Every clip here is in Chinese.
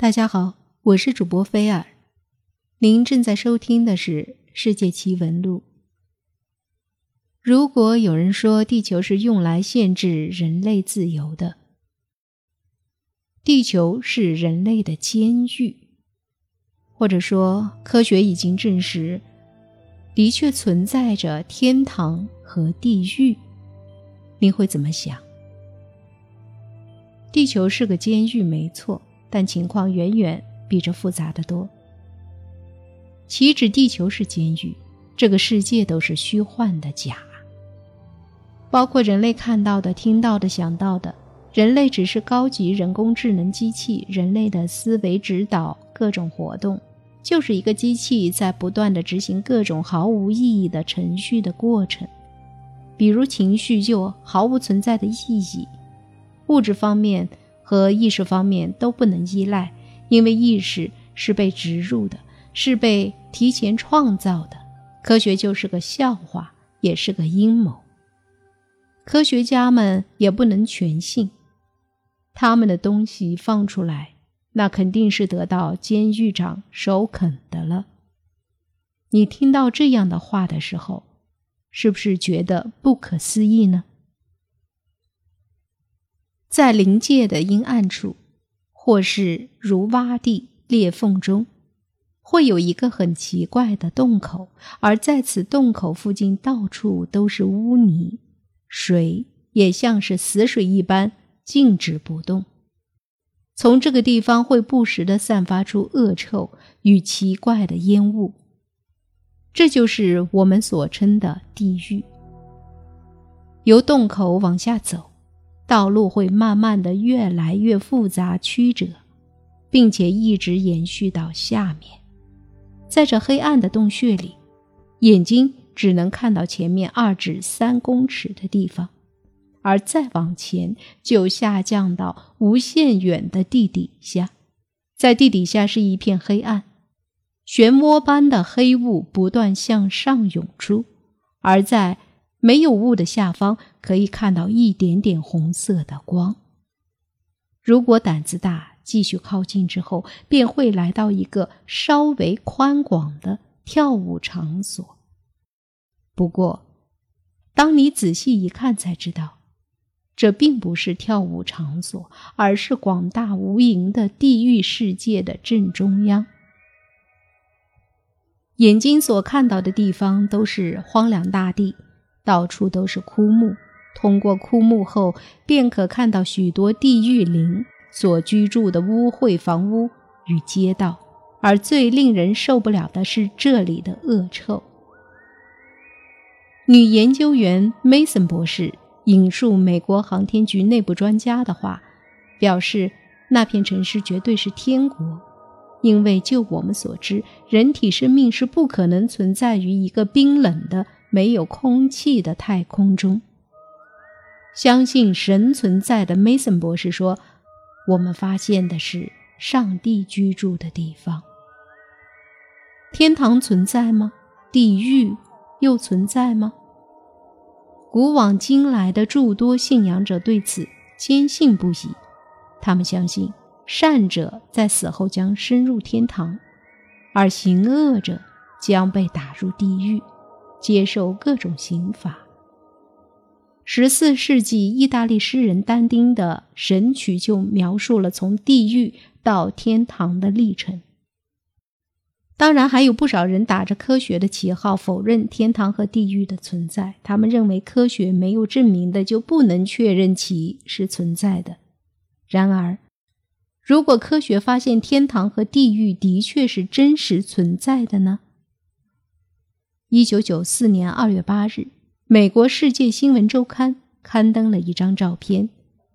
大家好，我是主播菲尔，您正在收听的是《世界奇闻录》。如果有人说地球是用来限制人类自由的，地球是人类的监狱，或者说科学已经证实，的确存在着天堂和地狱，你会怎么想？地球是个监狱，没错。但情况远远比这复杂的多。岂止地球是监狱，这个世界都是虚幻的假。包括人类看到的、听到的、想到的，人类只是高级人工智能机器，人类的思维指导各种活动，就是一个机器在不断的执行各种毫无意义的程序的过程。比如情绪就毫无存在的意义，物质方面。和意识方面都不能依赖，因为意识是被植入的，是被提前创造的。科学就是个笑话，也是个阴谋。科学家们也不能全信，他们的东西放出来，那肯定是得到监狱长首肯的了。你听到这样的话的时候，是不是觉得不可思议呢？在临界的阴暗处，或是如洼地裂缝中，会有一个很奇怪的洞口，而在此洞口附近，到处都是污泥，水也像是死水一般静止不动。从这个地方会不时的散发出恶臭与奇怪的烟雾，这就是我们所称的地狱。由洞口往下走。道路会慢慢的越来越复杂曲折，并且一直延续到下面。在这黑暗的洞穴里，眼睛只能看到前面二至三公尺的地方，而再往前就下降到无限远的地底下。在地底下是一片黑暗，漩涡般的黑雾不断向上涌出，而在。没有雾的下方可以看到一点点红色的光。如果胆子大，继续靠近之后，便会来到一个稍微宽广的跳舞场所。不过，当你仔细一看，才知道，这并不是跳舞场所，而是广大无垠的地狱世界的正中央。眼睛所看到的地方都是荒凉大地。到处都是枯木，通过枯木后，便可看到许多地狱灵所居住的污秽房屋与街道。而最令人受不了的是这里的恶臭。女研究员 Mason 博士引述美国航天局内部专家的话，表示那片城市绝对是天国，因为就我们所知，人体生命是不可能存在于一个冰冷的。没有空气的太空中，相信神存在的 Mason 博士说：“我们发现的是上帝居住的地方。天堂存在吗？地狱又存在吗？”古往今来的诸多信仰者对此坚信不疑。他们相信善者在死后将深入天堂，而行恶者将被打入地狱。接受各种刑罚。十四世纪，意大利诗人但丁的《神曲》就描述了从地狱到天堂的历程。当然，还有不少人打着科学的旗号否认天堂和地狱的存在。他们认为科学没有证明的就不能确认其是存在的。然而，如果科学发现天堂和地狱的确是真实存在的呢？一九九四年二月八日，美国《世界新闻周刊》刊登了一张照片。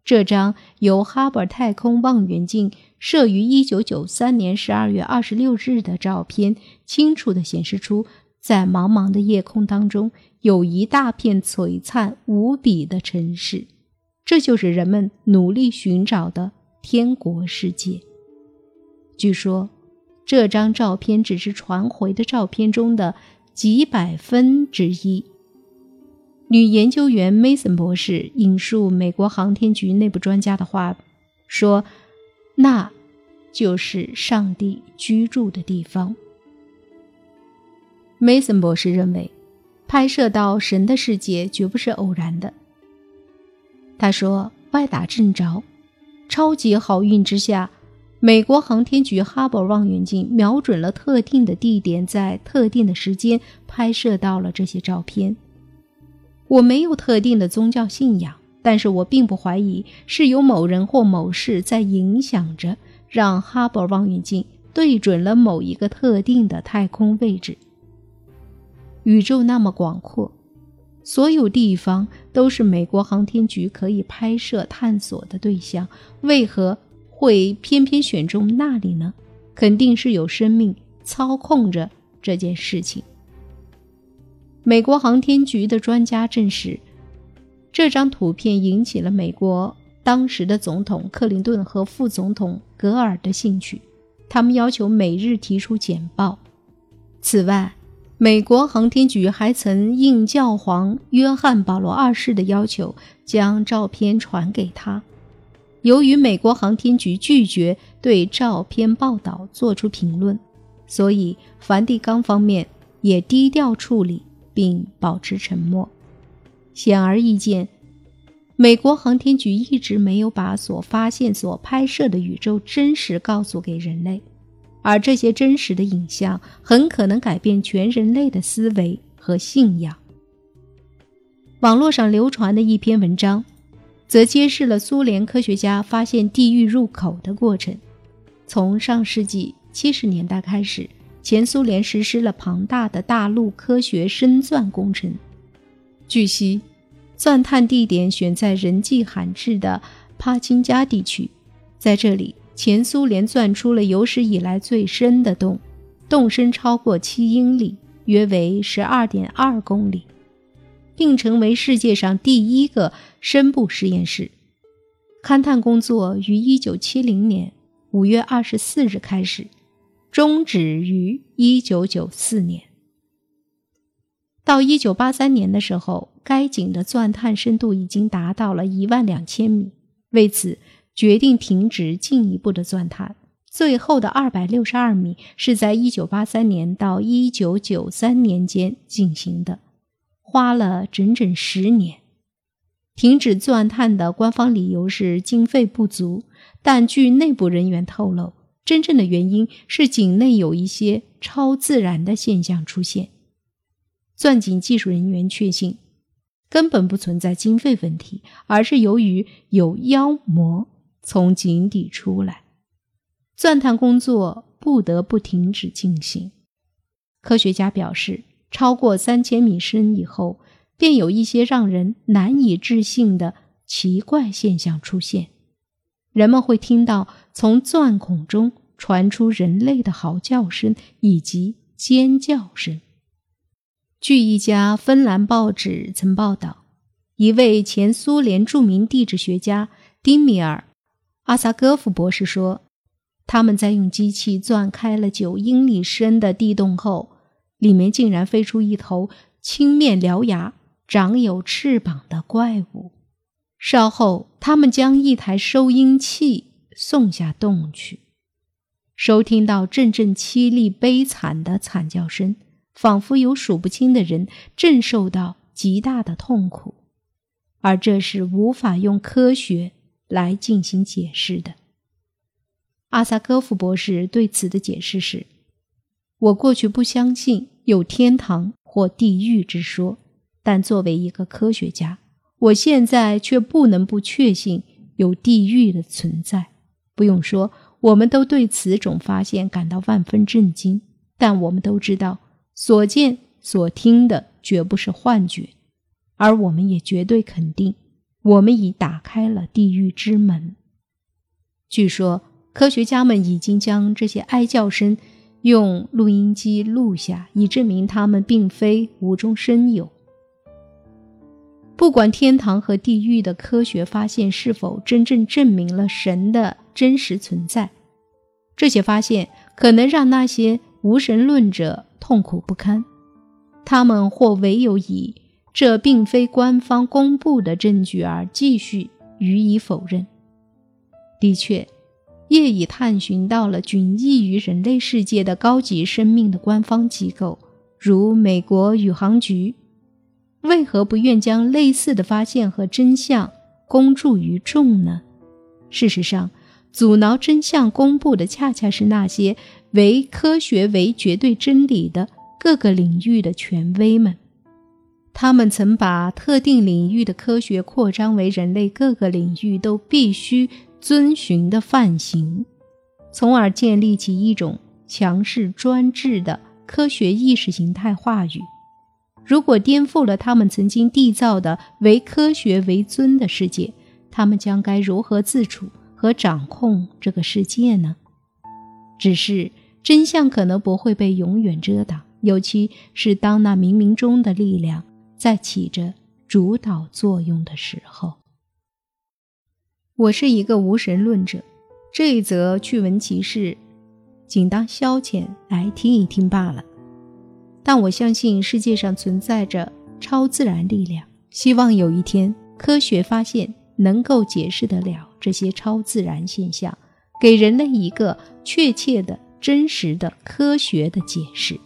这张由哈勃太空望远镜摄于一九九三年十二月二十六日的照片，清楚地显示出，在茫茫的夜空当中，有一大片璀璨无比的城市。这就是人们努力寻找的天国世界。据说，这张照片只是传回的照片中的。几百分之一。女研究员 Mason 博士引述美国航天局内部专家的话说：“那就是上帝居住的地方。梅森博士认为，拍摄到神的世界绝不是偶然的。他说：“歪打正着，超级好运之下，美国航天局哈勃望远镜瞄准了特定的地点，在特定的时间拍摄到了这些照片。我没有特定的宗教信仰，但是我并不怀疑是有某人或某事在影响着，让哈勃望远镜对准了某一个特定的太空位置。宇宙那么广阔。”所有地方都是美国航天局可以拍摄探索的对象，为何会偏偏选中那里呢？肯定是有生命操控着这件事情。美国航天局的专家证实，这张图片引起了美国当时的总统克林顿和副总统格尔的兴趣，他们要求每日提出简报。此外，美国航天局还曾应教皇约翰保罗二世的要求，将照片传给他。由于美国航天局拒绝对照片报道做出评论，所以梵蒂冈方面也低调处理并保持沉默。显而易见，美国航天局一直没有把所发现、所拍摄的宇宙真实告诉给人类。而这些真实的影像很可能改变全人类的思维和信仰。网络上流传的一篇文章，则揭示了苏联科学家发现地狱入口的过程。从上世纪七十年代开始，前苏联实施了庞大的大陆科学深钻工程。据悉，钻探地点选在人迹罕至的帕金加地区，在这里。前苏联钻出了有史以来最深的洞，洞深超过七英里，约为十二点二公里，并成为世界上第一个深部实验室。勘探工作于一九七零年五月二十四日开始，终止于一九九四年。到一九八三年的时候，该井的钻探深度已经达到了一万两千米。为此。决定停止进一步的钻探，最后的二百六十二米是在一九八三年到一九九三年间进行的，花了整整十年。停止钻探的官方理由是经费不足，但据内部人员透露，真正的原因是井内有一些超自然的现象出现。钻井技术人员确信，根本不存在经费问题，而是由于有妖魔。从井底出来，钻探工作不得不停止进行。科学家表示，超过三千米深以后，便有一些让人难以置信的奇怪现象出现。人们会听到从钻孔中传出人类的嚎叫声以及尖叫声。据一家芬兰报纸曾报道，一位前苏联著名地质学家丁米尔。阿萨戈夫博士说：“他们在用机器钻开了九英里深的地洞后，里面竟然飞出一头青面獠牙、长有翅膀的怪物。稍后，他们将一台收音器送下洞去，收听到阵阵凄厉悲惨的惨叫声，仿佛有数不清的人正受到极大的痛苦，而这是无法用科学。”来进行解释的。阿萨戈夫博士对此的解释是：“我过去不相信有天堂或地狱之说，但作为一个科学家，我现在却不能不确信有地狱的存在。不用说，我们都对此种发现感到万分震惊。但我们都知道，所见所听的绝不是幻觉，而我们也绝对肯定。”我们已打开了地狱之门。据说，科学家们已经将这些哀叫声用录音机录下，以证明他们并非无中生有。不管天堂和地狱的科学发现是否真正证明了神的真实存在，这些发现可能让那些无神论者痛苦不堪。他们或唯有以。这并非官方公布的证据，而继续予以否认。的确，业已探寻到了仅异于人类世界的高级生命的官方机构，如美国宇航局，为何不愿将类似的发现和真相公诸于众呢？事实上，阻挠真相公布的，恰恰是那些唯科学为绝对真理的各个领域的权威们。他们曾把特定领域的科学扩张为人类各个领域都必须遵循的范型，从而建立起一种强势专制的科学意识形态话语。如果颠覆了他们曾经缔造的唯科学为尊的世界，他们将该如何自处和掌控这个世界呢？只是真相可能不会被永远遮挡，尤其是当那冥冥中的力量。在起着主导作用的时候，我是一个无神论者。这一则趣闻奇事，仅当消遣来听一听罢了。但我相信世界上存在着超自然力量，希望有一天科学发现能够解释得了这些超自然现象，给人类一个确切的、真实的、科学的解释。